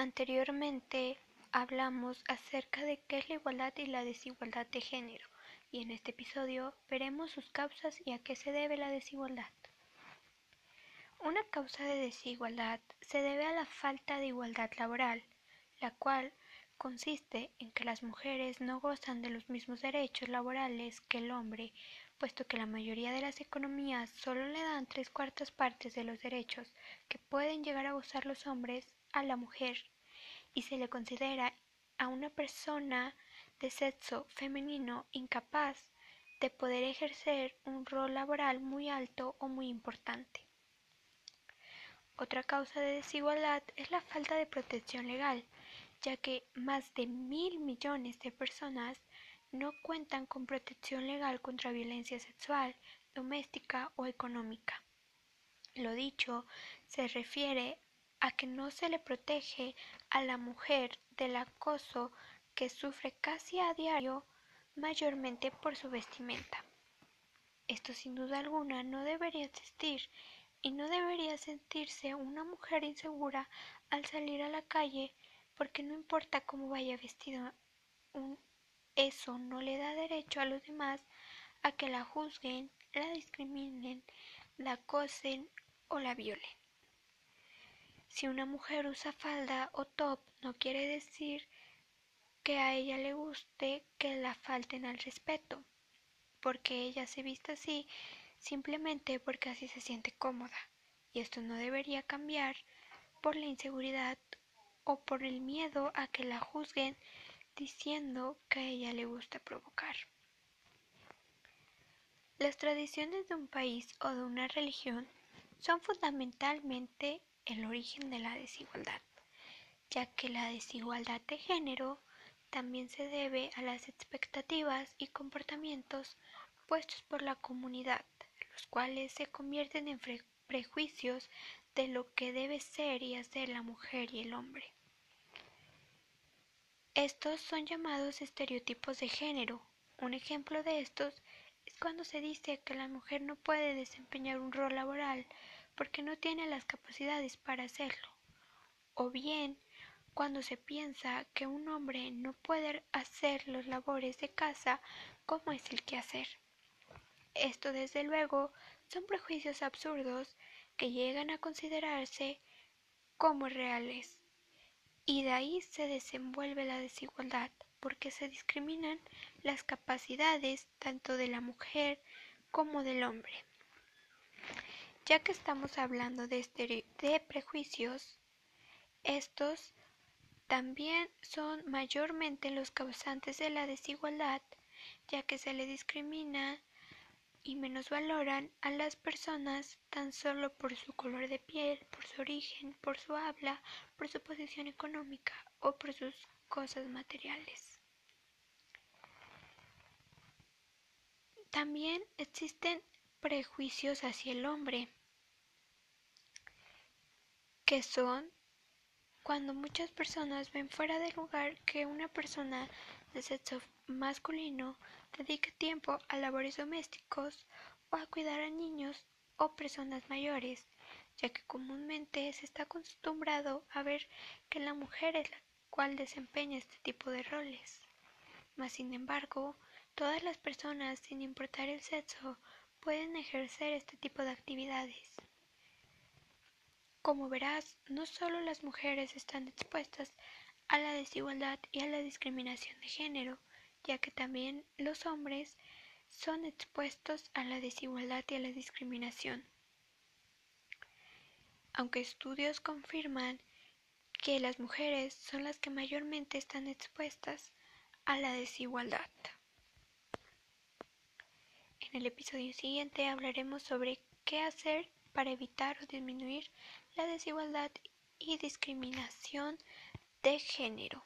Anteriormente hablamos acerca de qué es la igualdad y la desigualdad de género, y en este episodio veremos sus causas y a qué se debe la desigualdad. Una causa de desigualdad se debe a la falta de igualdad laboral, la cual consiste en que las mujeres no gozan de los mismos derechos laborales que el hombre, puesto que la mayoría de las economías solo le dan tres cuartas partes de los derechos que pueden llegar a gozar los hombres a la mujer y se le considera a una persona de sexo femenino incapaz de poder ejercer un rol laboral muy alto o muy importante. Otra causa de desigualdad es la falta de protección legal, ya que más de mil millones de personas no cuentan con protección legal contra violencia sexual, doméstica o económica. Lo dicho se refiere a que no se le protege a la mujer del acoso que sufre casi a diario, mayormente por su vestimenta. Esto sin duda alguna no debería existir y no debería sentirse una mujer insegura al salir a la calle porque no importa cómo vaya vestido, eso no le da derecho a los demás a que la juzguen, la discriminen, la acosen o la violen. Si una mujer usa falda o top, no quiere decir que a ella le guste que la falten al respeto, porque ella se vista así simplemente porque así se siente cómoda, y esto no debería cambiar por la inseguridad o por el miedo a que la juzguen diciendo que a ella le gusta provocar. Las tradiciones de un país o de una religión son fundamentalmente el origen de la desigualdad, ya que la desigualdad de género también se debe a las expectativas y comportamientos puestos por la comunidad, los cuales se convierten en prejuicios de lo que debe ser y hacer la mujer y el hombre. Estos son llamados estereotipos de género. Un ejemplo de estos es cuando se dice que la mujer no puede desempeñar un rol laboral porque no tiene las capacidades para hacerlo. O bien, cuando se piensa que un hombre no puede hacer los labores de casa como es el que hacer. Esto desde luego son prejuicios absurdos que llegan a considerarse como reales. Y de ahí se desenvuelve la desigualdad, porque se discriminan las capacidades tanto de la mujer como del hombre. Ya que estamos hablando de, prejuicios, estos también son mayormente los causantes de la desigualdad, ya que se le discrimina y menos valoran a las personas tan solo por su color de piel, por su origen, por su habla, por su posición económica o por sus cosas materiales. También existen prejuicios hacia el hombre que son cuando muchas personas ven fuera de lugar que una persona de sexo masculino dedique tiempo a labores domésticos o a cuidar a niños o personas mayores, ya que comúnmente se está acostumbrado a ver que la mujer es la cual desempeña este tipo de roles. Mas sin embargo, todas las personas, sin importar el sexo, pueden ejercer este tipo de actividades. Como verás, no solo las mujeres están expuestas a la desigualdad y a la discriminación de género, ya que también los hombres son expuestos a la desigualdad y a la discriminación. Aunque estudios confirman que las mujeres son las que mayormente están expuestas a la desigualdad. En el episodio siguiente hablaremos sobre qué hacer para evitar o disminuir la desigualdad y discriminación de género.